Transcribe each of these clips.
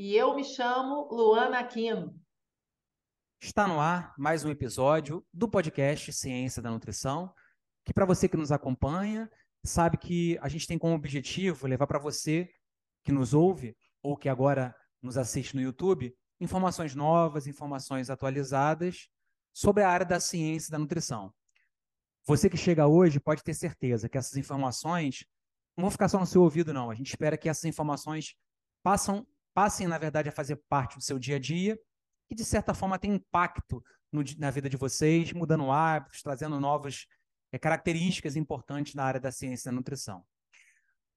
E eu me chamo Luana Aquino. Está no ar mais um episódio do podcast Ciência da Nutrição, que para você que nos acompanha, sabe que a gente tem como objetivo levar para você que nos ouve ou que agora nos assiste no YouTube, informações novas, informações atualizadas sobre a área da ciência da nutrição. Você que chega hoje pode ter certeza que essas informações não vão ficar só no seu ouvido, não. A gente espera que essas informações passam, passem, na verdade, a fazer parte do seu dia a dia e, de certa forma, tem impacto no, na vida de vocês, mudando hábitos, trazendo novas é, características importantes na área da ciência da nutrição.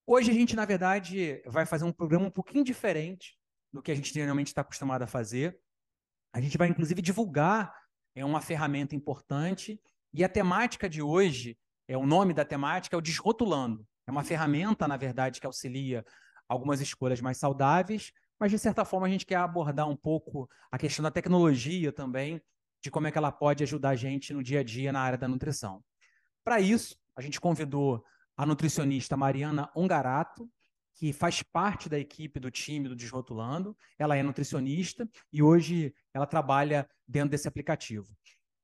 Hoje a gente, na verdade, vai fazer um programa um pouquinho diferente do que a gente geralmente está acostumado a fazer. A gente vai, inclusive, divulgar é uma ferramenta importante e a temática de hoje, é o nome da temática é o Desrotulando. É uma ferramenta, na verdade, que auxilia algumas escolhas mais saudáveis, mas de certa forma a gente quer abordar um pouco a questão da tecnologia também, de como é que ela pode ajudar a gente no dia a dia na área da nutrição. Para isso, a gente convidou a nutricionista Mariana Ongarato, que faz parte da equipe do time do Desrotulando. Ela é nutricionista e hoje ela trabalha dentro desse aplicativo.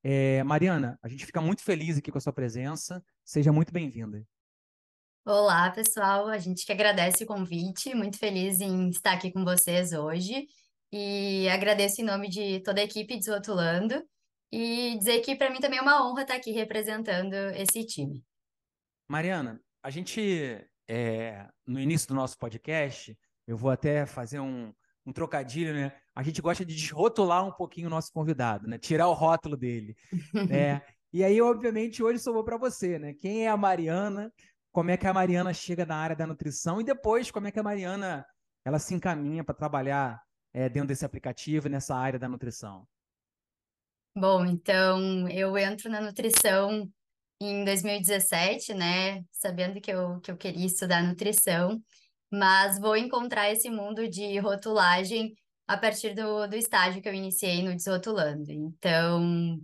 É, Mariana, a gente fica muito feliz aqui com a sua presença. Seja muito bem-vinda. Olá, pessoal. A gente que agradece o convite, muito feliz em estar aqui com vocês hoje. E agradeço em nome de toda a equipe Desrotulando e dizer que para mim também é uma honra estar aqui representando esse time. Mariana, a gente, é, no início do nosso podcast, eu vou até fazer um, um trocadilho, né? A gente gosta de desrotular um pouquinho o nosso convidado, né? Tirar o rótulo dele, né? E aí, obviamente, hoje sobrou para você, né? Quem é a Mariana? Como é que a Mariana chega na área da nutrição? E depois, como é que a Mariana ela se encaminha para trabalhar é, dentro desse aplicativo, nessa área da nutrição? Bom, então eu entro na nutrição em 2017, né? Sabendo que eu, que eu queria estudar nutrição, mas vou encontrar esse mundo de rotulagem a partir do, do estágio que eu iniciei no Desrotulando. Então,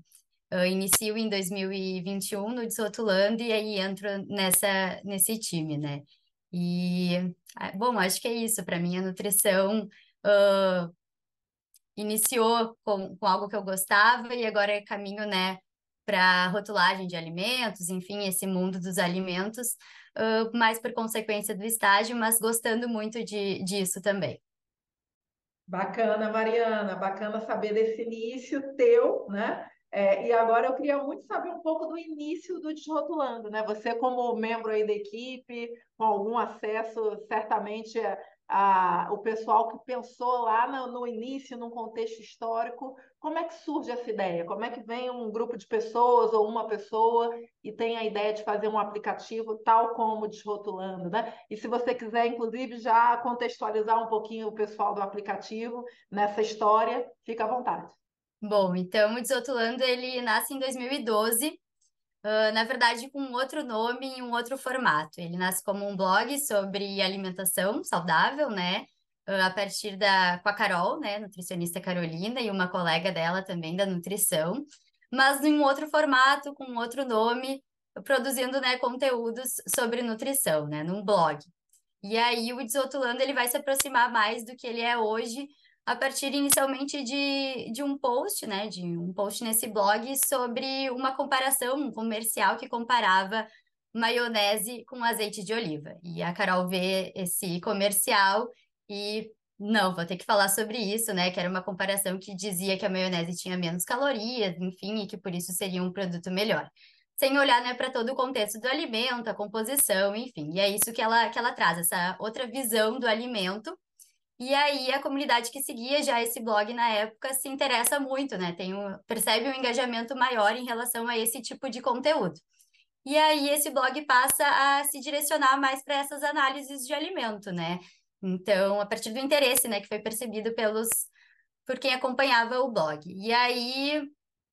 eu inicio em 2021 no Desrotulando e aí entro nessa, nesse time, né? E, ah, bom, acho que é isso. Para mim, a nutrição uh, iniciou com, com algo que eu gostava e agora é caminho, né, para rotulagem de alimentos, enfim, esse mundo dos alimentos, uh, mais por consequência do estágio, mas gostando muito de, disso também. Bacana, Mariana, bacana saber desse início teu, né? É, e agora eu queria muito saber um pouco do início do Desrotulando, né? Você como membro aí da equipe, com algum acesso, certamente a, o pessoal que pensou lá no, no, início, num contexto histórico, como é que surge essa ideia? Como é que vem um grupo de pessoas ou uma pessoa e tem a ideia de fazer um aplicativo tal como Desrotulando, né? E se você quiser, inclusive, já contextualizar um pouquinho o pessoal do aplicativo nessa história, fica à vontade. Bom, então o Desrotulando, ele nasce em 2012, Uh, na verdade, com outro nome e um outro formato. Ele nasce como um blog sobre alimentação saudável, né? Uh, a partir da com a Carol, né, nutricionista Carolina e uma colega dela também da nutrição, mas em um outro formato, com outro nome, produzindo, né, conteúdos sobre nutrição, né, num blog. E aí o Desrotulando ele vai se aproximar mais do que ele é hoje, a partir inicialmente de, de um post, né, de um post nesse blog sobre uma comparação, um comercial que comparava maionese com azeite de oliva. E a Carol vê esse comercial e não, vou ter que falar sobre isso, né, que era uma comparação que dizia que a maionese tinha menos calorias, enfim, e que por isso seria um produto melhor. Sem olhar, né, para todo o contexto do alimento, a composição, enfim. E é isso que ela, que ela traz, essa outra visão do alimento e aí a comunidade que seguia já esse blog na época se interessa muito, né? Tem um, percebe um engajamento maior em relação a esse tipo de conteúdo. E aí esse blog passa a se direcionar mais para essas análises de alimento, né? Então, a partir do interesse, né, que foi percebido pelos por quem acompanhava o blog. E aí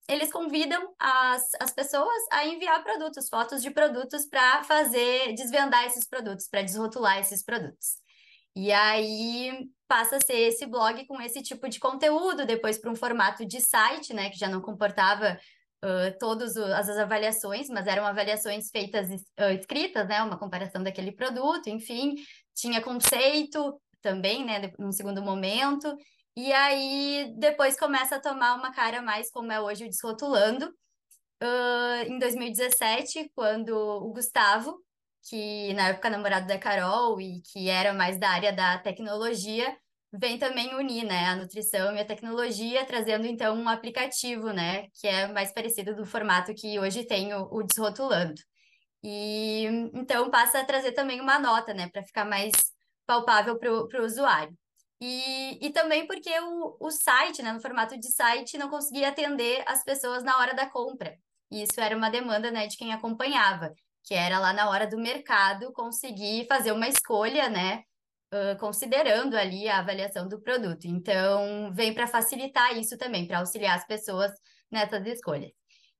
eles convidam as, as pessoas a enviar produtos, fotos de produtos para fazer, desvendar esses produtos, para desrotular esses produtos. E aí passa a ser esse blog com esse tipo de conteúdo, depois para um formato de site, né, que já não comportava uh, todas as avaliações, mas eram avaliações feitas uh, escritas, né, uma comparação daquele produto, enfim, tinha conceito também, né, num segundo momento, e aí depois começa a tomar uma cara mais como é hoje o Desrotulando, uh, em 2017, quando o Gustavo, que na época namorado da Carol e que era mais da área da tecnologia, vem também unir, né, a nutrição e a tecnologia, trazendo então um aplicativo, né, que é mais parecido do formato que hoje tem o, o Desrotulando. E então passa a trazer também uma nota, né, para ficar mais palpável para o usuário. E, e também porque o, o site, né, no formato de site, não conseguia atender as pessoas na hora da compra. E isso era uma demanda, né, de quem acompanhava, que era lá na hora do mercado conseguir fazer uma escolha, né, uh, considerando ali a avaliação do produto. Então, vem para facilitar isso também, para auxiliar as pessoas nessas escolhas.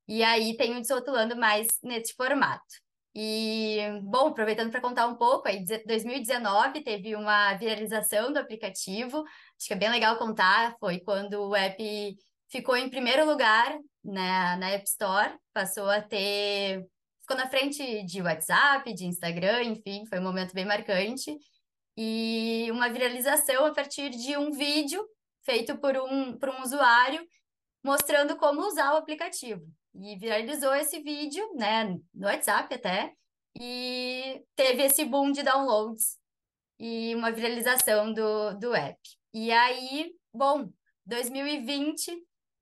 E aí tem o Desrotulando mais nesse formato. E, bom, aproveitando para contar um pouco, aí 2019 teve uma viralização do aplicativo, acho que é bem legal contar, foi quando o app ficou em primeiro lugar na, na App Store, passou a ter, ficou na frente de WhatsApp, de Instagram, enfim, foi um momento bem marcante, e uma viralização a partir de um vídeo feito por um, por um usuário mostrando como usar o aplicativo e viralizou esse vídeo, né, no WhatsApp até, e teve esse boom de downloads e uma viralização do, do app. E aí, bom, 2020,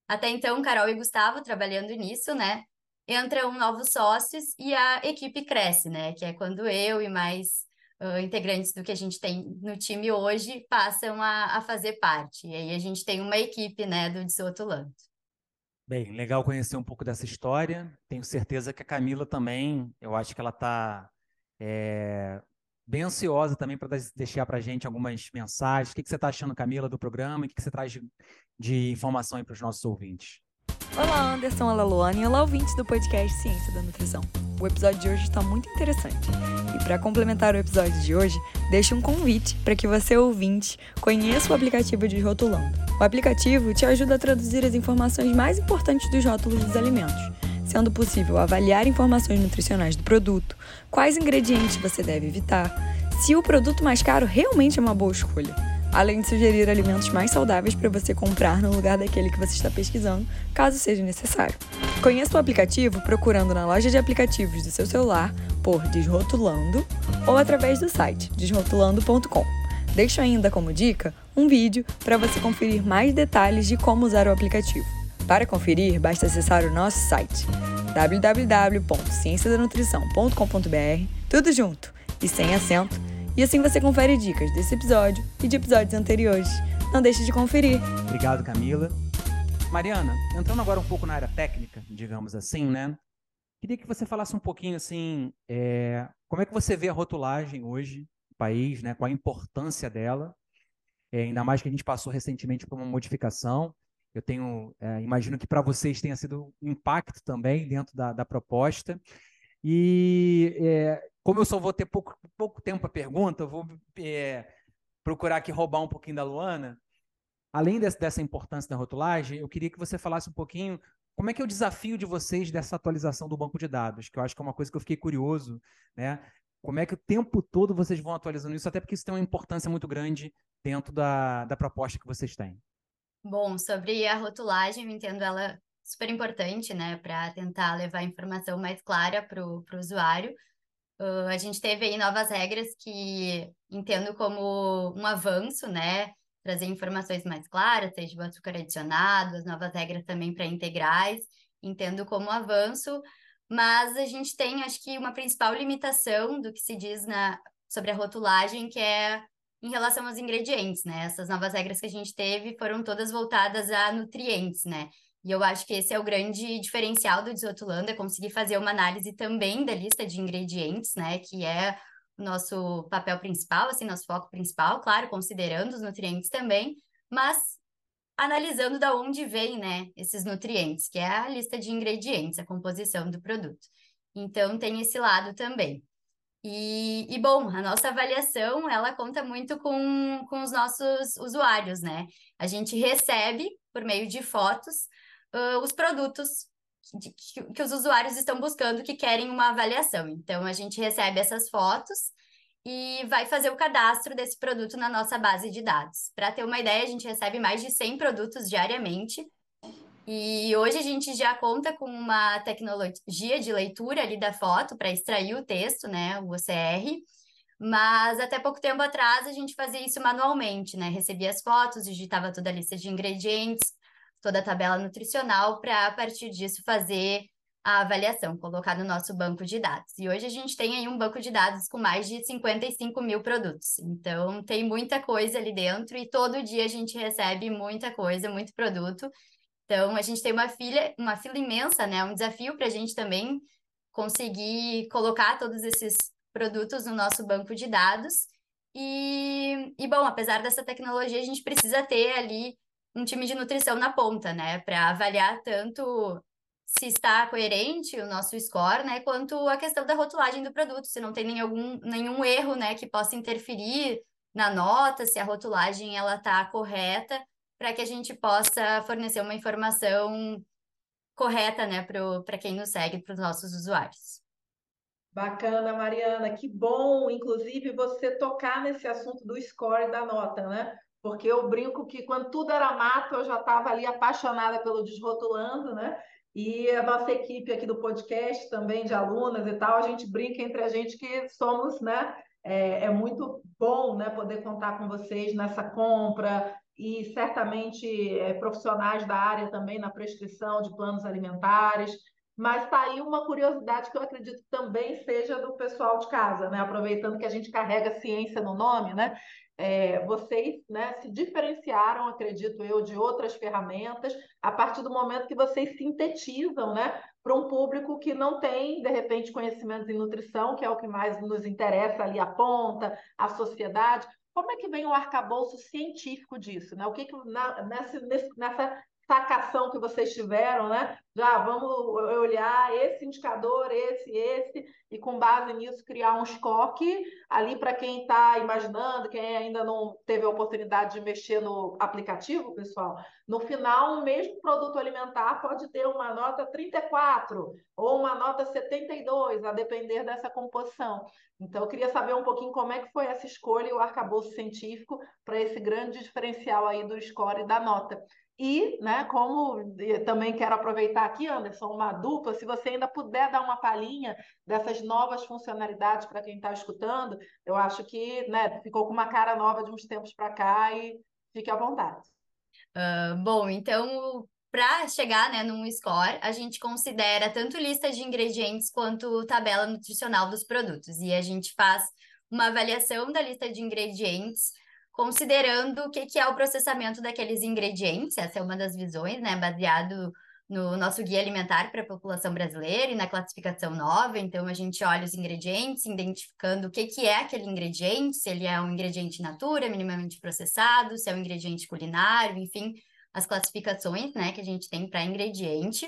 até então Carol e Gustavo trabalhando nisso, né, entram novos sócios e a equipe cresce, né, que é quando eu e mais uh, integrantes do que a gente tem no time hoje passam a, a fazer parte. E aí a gente tem uma equipe, né, do Desotulando. Bem, legal conhecer um pouco dessa história. Tenho certeza que a Camila também, eu acho que ela está é, bem ansiosa também para deixar para a gente algumas mensagens. O que, que você está achando, Camila, do programa? O que, que você traz de, de informação para os nossos ouvintes? Olá, Anderson, olá, Luana e olá, ouvintes do podcast Ciência da Nutrição. O episódio de hoje está muito interessante. E para complementar o episódio de hoje, deixo um convite para que você, ouvinte, conheça o aplicativo de Rotulando. O aplicativo te ajuda a traduzir as informações mais importantes dos rótulos dos alimentos, sendo possível avaliar informações nutricionais do produto, quais ingredientes você deve evitar, se o produto mais caro realmente é uma boa escolha além de sugerir alimentos mais saudáveis para você comprar no lugar daquele que você está pesquisando, caso seja necessário. Conheça o aplicativo procurando na loja de aplicativos do seu celular por Desrotulando ou através do site desrotulando.com. Deixo ainda como dica um vídeo para você conferir mais detalhes de como usar o aplicativo. Para conferir, basta acessar o nosso site www.cienciadanutrição.com.br, tudo junto e sem acento e assim você confere dicas desse episódio e de episódios anteriores. Não deixe de conferir. Obrigado, Camila. Mariana, entrando agora um pouco na área técnica, digamos assim, né? Queria que você falasse um pouquinho assim, é, como é que você vê a rotulagem hoje no país, né? Qual a importância dela? É, ainda mais que a gente passou recentemente por uma modificação. Eu tenho, é, imagino que para vocês tenha sido um impacto também dentro da, da proposta. E é, como eu só vou ter pouco, pouco tempo para pergunta, eu vou é, procurar aqui roubar um pouquinho da Luana. Além desse, dessa importância da rotulagem, eu queria que você falasse um pouquinho como é que é o desafio de vocês dessa atualização do banco de dados, que eu acho que é uma coisa que eu fiquei curioso, né? Como é que o tempo todo vocês vão atualizando isso, até porque isso tem uma importância muito grande dentro da, da proposta que vocês têm. Bom, sobre a rotulagem, eu entendo ela super importante, né, para tentar levar a informação mais clara para o usuário. Uh, a gente teve aí novas regras que entendo como um avanço, né, trazer informações mais claras, seja o açúcar adicionado, as novas regras também para integrais, entendo como um avanço, mas a gente tem, acho que, uma principal limitação do que se diz na, sobre a rotulagem, que é em relação aos ingredientes, né? Essas novas regras que a gente teve foram todas voltadas a nutrientes, né? E eu acho que esse é o grande diferencial do Desrotulando, é conseguir fazer uma análise também da lista de ingredientes, né? Que é o nosso papel principal, assim, nosso foco principal, claro, considerando os nutrientes também, mas analisando da onde vem, né, esses nutrientes, que é a lista de ingredientes, a composição do produto. Então, tem esse lado também. E, e, bom, a nossa avaliação, ela conta muito com, com os nossos usuários, né? A gente recebe, por meio de fotos, uh, os produtos que, que os usuários estão buscando, que querem uma avaliação. Então, a gente recebe essas fotos e vai fazer o cadastro desse produto na nossa base de dados. Para ter uma ideia, a gente recebe mais de 100 produtos diariamente, e hoje a gente já conta com uma tecnologia de leitura ali da foto para extrair o texto, né, o OCR. Mas até pouco tempo atrás a gente fazia isso manualmente, né? Recebia as fotos, digitava toda a lista de ingredientes, toda a tabela nutricional para a partir disso fazer a avaliação, colocar no nosso banco de dados. E hoje a gente tem aí um banco de dados com mais de 55 mil produtos. Então tem muita coisa ali dentro e todo dia a gente recebe muita coisa, muito produto. Então, a gente tem uma filha, uma fila imensa, né? Um desafio para a gente também conseguir colocar todos esses produtos no nosso banco de dados. E, e bom, apesar dessa tecnologia, a gente precisa ter ali um time de nutrição na ponta, né? Para avaliar tanto se está coerente o nosso score, né? Quanto a questão da rotulagem do produto, se não tem nenhum, nenhum erro, né? Que possa interferir na nota, se a rotulagem ela está correta para que a gente possa fornecer uma informação correta, né, para quem nos segue, para os nossos usuários. Bacana, Mariana, que bom, inclusive, você tocar nesse assunto do score da nota, né? Porque eu brinco que quando tudo era mato, eu já estava ali apaixonada pelo Desrotulando, né? E a nossa equipe aqui do podcast, também de alunas e tal, a gente brinca entre a gente que somos, né? É, é muito bom né, poder contar com vocês nessa compra, e certamente é, profissionais da área também na prescrição de planos alimentares. Mas está aí uma curiosidade que eu acredito também seja do pessoal de casa, né? Aproveitando que a gente carrega ciência no nome, né? É, vocês né, se diferenciaram, acredito eu, de outras ferramentas a partir do momento que vocês sintetizam né, para um público que não tem, de repente, conhecimentos em nutrição, que é o que mais nos interessa ali, a ponta, a sociedade, como é que vem o arcabouço científico disso? Né? O que, que na, nessa, nessa sacação que vocês tiveram, né? Já vamos olhar esse indicador, esse, esse, e com base nisso criar um score ali para quem está imaginando, quem ainda não teve a oportunidade de mexer no aplicativo, pessoal. No final, o mesmo produto alimentar pode ter uma nota 34 ou uma nota 72, a depender dessa composição. Então, eu queria saber um pouquinho como é que foi essa escolha e o arcabouço científico para esse grande diferencial aí do score e da nota. E, né, como também quero aproveitar aqui, Anderson, uma dupla, se você ainda puder dar uma palhinha dessas novas funcionalidades para quem está escutando, eu acho que né, ficou com uma cara nova de uns tempos para cá e fique à vontade. Uh, bom, então, para chegar né, num score, a gente considera tanto lista de ingredientes quanto tabela nutricional dos produtos. E a gente faz uma avaliação da lista de ingredientes considerando o que, que é o processamento daqueles ingredientes, essa é uma das visões, né, baseado no nosso guia alimentar para a população brasileira e na classificação nova. Então, a gente olha os ingredientes, identificando o que, que é aquele ingrediente, se ele é um ingrediente natura, minimamente processado, se é um ingrediente culinário, enfim, as classificações né, que a gente tem para ingrediente.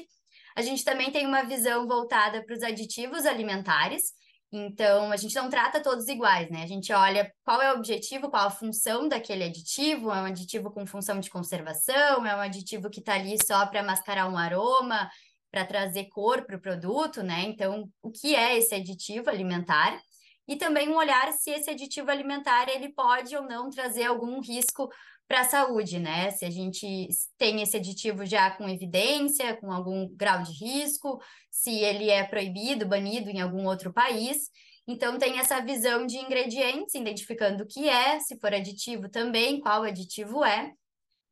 A gente também tem uma visão voltada para os aditivos alimentares, então, a gente não trata todos iguais, né? A gente olha qual é o objetivo, qual a função daquele aditivo, é um aditivo com função de conservação, é um aditivo que está ali só para mascarar um aroma, para trazer cor para o produto, né? Então, o que é esse aditivo alimentar? E também um olhar se esse aditivo alimentar ele pode ou não trazer algum risco para a saúde, né? Se a gente tem esse aditivo já com evidência, com algum grau de risco, se ele é proibido, banido em algum outro país. Então, tem essa visão de ingredientes, identificando o que é, se for aditivo também, qual aditivo é.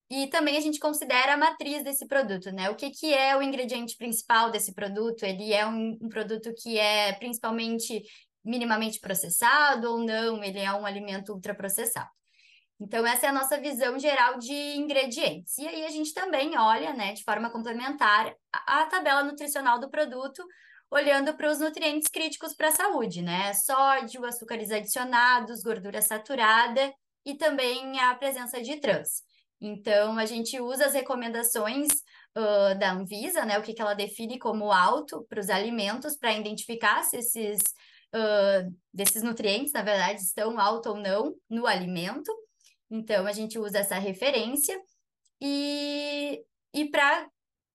E também a gente considera a matriz desse produto, né? O que, que é o ingrediente principal desse produto? Ele é um, um produto que é principalmente minimamente processado ou não? Ele é um alimento ultraprocessado. Então, essa é a nossa visão geral de ingredientes. E aí a gente também olha, né, de forma complementar, a, tabela nutricional do produto, olhando para os nutrientes críticos para a saúde, né? Sódio, açúcares adicionados, gordura saturada e também a presença de trans. Então, a gente usa as recomendações uh, da Anvisa, né, o que, que ela define como alto para os alimentos, para identificar se esses, uh, desses nutrientes, na verdade, estão alto ou não no alimento. Então, a gente usa essa referência. E, e para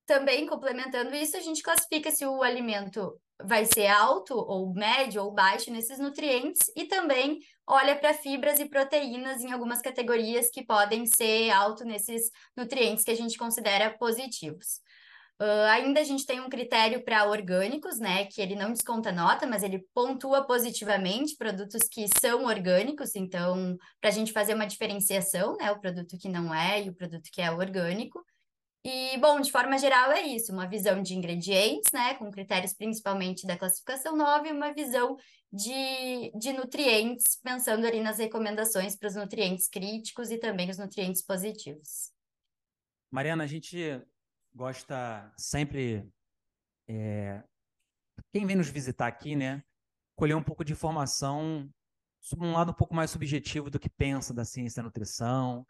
também complementando isso, a gente classifica se o alimento vai ser alto ou médio ou baixo nesses nutrientes e também olha para fibras e proteínas em algumas categorias que podem ser alto nesses nutrientes que a gente considera positivos. Uh, ainda a gente tem um critério para orgânicos, né? Que ele não desconta nota, mas ele pontua positivamente produtos que são orgânicos, então, para a gente fazer uma diferenciação, né? O produto que não é e o produto que é orgânico. E, bom, de forma geral é isso, uma visão de ingredientes, né, com critérios principalmente da classificação 9, e uma visão de, de nutrientes, pensando ali nas recomendações para os nutrientes críticos e também os nutrientes positivos. Mariana, a gente gosta sempre, é, quem vem nos visitar aqui, né, colher um pouco de informação sobre um lado um pouco mais subjetivo do que pensa da ciência da nutrição,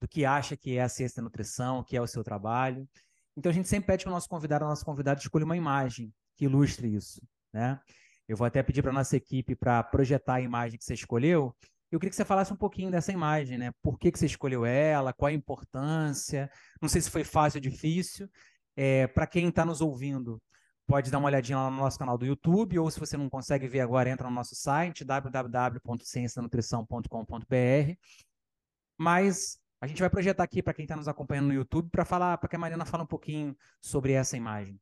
do que acha que é a ciência da nutrição, que é o seu trabalho. Então a gente sempre pede para o nosso convidado, a nossa convidada, escolha uma imagem que ilustre isso, né? Eu vou até pedir para nossa equipe para projetar a imagem que você escolheu. Eu queria que você falasse um pouquinho dessa imagem, né? Por que, que você escolheu ela? Qual a importância? Não sei se foi fácil ou difícil. É, para quem está nos ouvindo, pode dar uma olhadinha lá no nosso canal do YouTube, ou se você não consegue ver agora, entra no nosso site, www.ciencianutrição.com.br. Mas a gente vai projetar aqui para quem está nos acompanhando no YouTube para falar, para que a Mariana fale um pouquinho sobre essa imagem.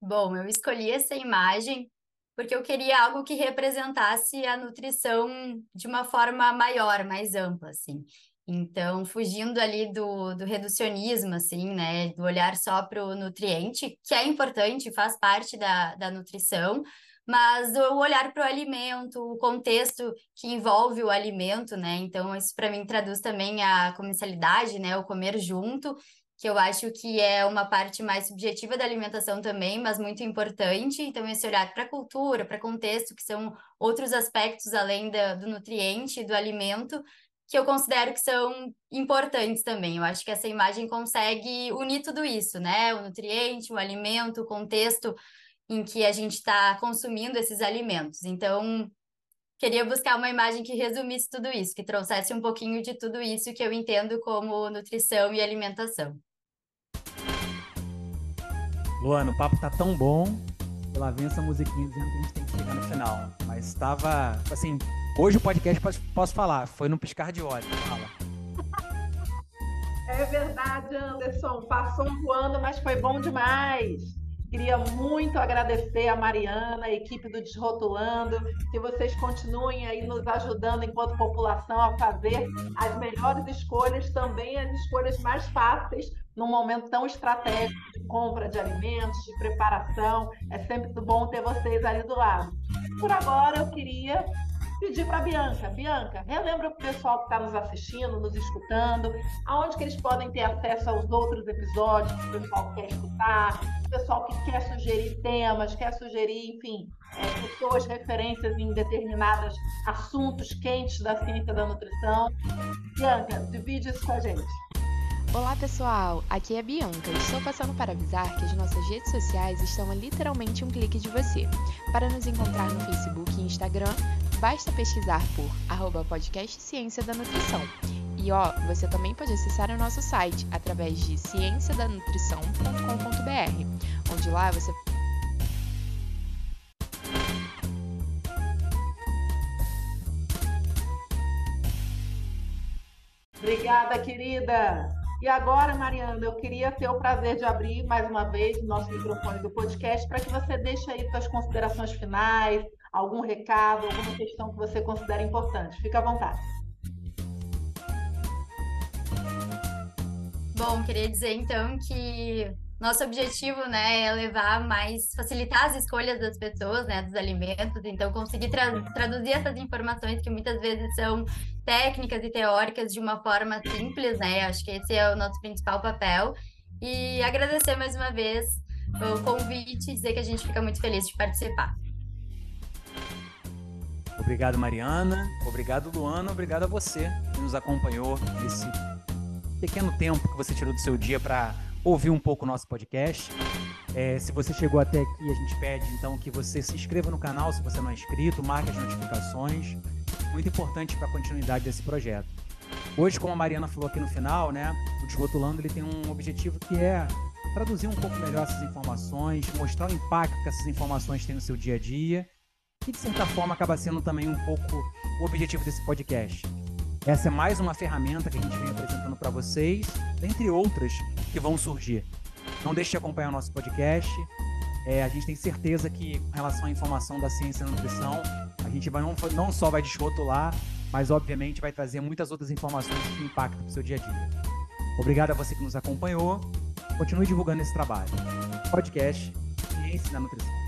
Bom, eu escolhi essa imagem porque eu queria algo que representasse a nutrição de uma forma maior, mais ampla, assim. Então, fugindo ali do, do reducionismo, assim, né, do olhar só para o nutriente, que é importante, faz parte da, da nutrição, mas o olhar para o alimento, o contexto que envolve o alimento, né? Então, isso para mim traduz também a comensalidade, né? O comer junto, que eu acho que é uma parte mais subjetiva da alimentação também, mas muito importante. Então, esse olhar para a cultura, para contexto, que são outros aspectos além da, do nutriente, do alimento, que eu considero que são importantes também. Eu acho que essa imagem consegue unir tudo isso, né? O nutriente, o alimento, o contexto em que a gente está consumindo esses alimentos. Então, queria buscar uma imagem que resumisse tudo isso, que trouxesse um pouquinho de tudo isso que eu entendo como nutrição e alimentação. Luana, o papo tá tão bom. Lá vem essa musiquinha dizendo que a gente tem que chegar no final. Mas estava, assim, hoje o podcast posso, posso falar, foi num piscar de olhos. Fala. É verdade, Anderson. Passou voando, mas foi bom demais. Queria muito agradecer a Mariana, a equipe do Desrotulando, que vocês continuem aí nos ajudando enquanto população a fazer as melhores escolhas, também as escolhas mais fáceis num momento tão estratégico de compra de alimentos, de preparação. É sempre bom ter vocês ali do lado. Por agora, eu queria pedir para a Bianca. Bianca, relembra o pessoal que está nos assistindo, nos escutando, aonde que eles podem ter acesso aos outros episódios que o pessoal quer escutar, o pessoal que quer sugerir temas, quer sugerir, enfim, é, pessoas, referências em determinados assuntos quentes da ciência da nutrição. Bianca, divide isso com a gente. Olá pessoal, aqui é a Bianca e estou passando para avisar que as nossas redes sociais estão a literalmente um clique de você. Para nos encontrar no Facebook e Instagram, basta pesquisar por arroba podcast Ciência da Nutrição. E ó, você também pode acessar o nosso site através de cienciadanutrição.com.br, onde lá você Obrigada, querida. E agora, Mariana, eu queria ter o prazer de abrir mais uma vez o nosso microfone do podcast para que você deixe aí suas considerações finais, algum recado, alguma questão que você considera importante. Fique à vontade. Bom, queria dizer então que nosso objetivo, né, é levar mais, facilitar as escolhas das pessoas, né, dos alimentos, então conseguir tra traduzir essas informações que muitas vezes são técnicas e teóricas de uma forma simples, né, acho que esse é o nosso principal papel, e agradecer mais uma vez o convite e dizer que a gente fica muito feliz de participar. Obrigado, Mariana. Obrigado, Luana. Obrigado a você que nos acompanhou nesse pequeno tempo que você tirou do seu dia para ouvir um pouco o nosso podcast. É, se você chegou até aqui, a gente pede então que você se inscreva no canal se você não é inscrito, marque as notificações. Muito importante para a continuidade desse projeto. Hoje, como a Mariana falou aqui no final, né, o Desrotulando ele tem um objetivo que é traduzir um pouco melhor essas informações, mostrar o impacto que essas informações têm no seu dia a dia e, de certa forma, acaba sendo também um pouco o objetivo desse podcast. Essa é mais uma ferramenta que a gente vem apresentando para vocês, dentre outras que vão surgir. Não deixe de acompanhar o nosso podcast. É, a gente tem certeza que, com relação à informação da ciência da nutrição, a gente vai não, não só vai desrotular, mas obviamente vai trazer muitas outras informações que impactam no seu dia a dia. Obrigado a você que nos acompanhou. Continue divulgando esse trabalho. Podcast Ciência da Nutrição.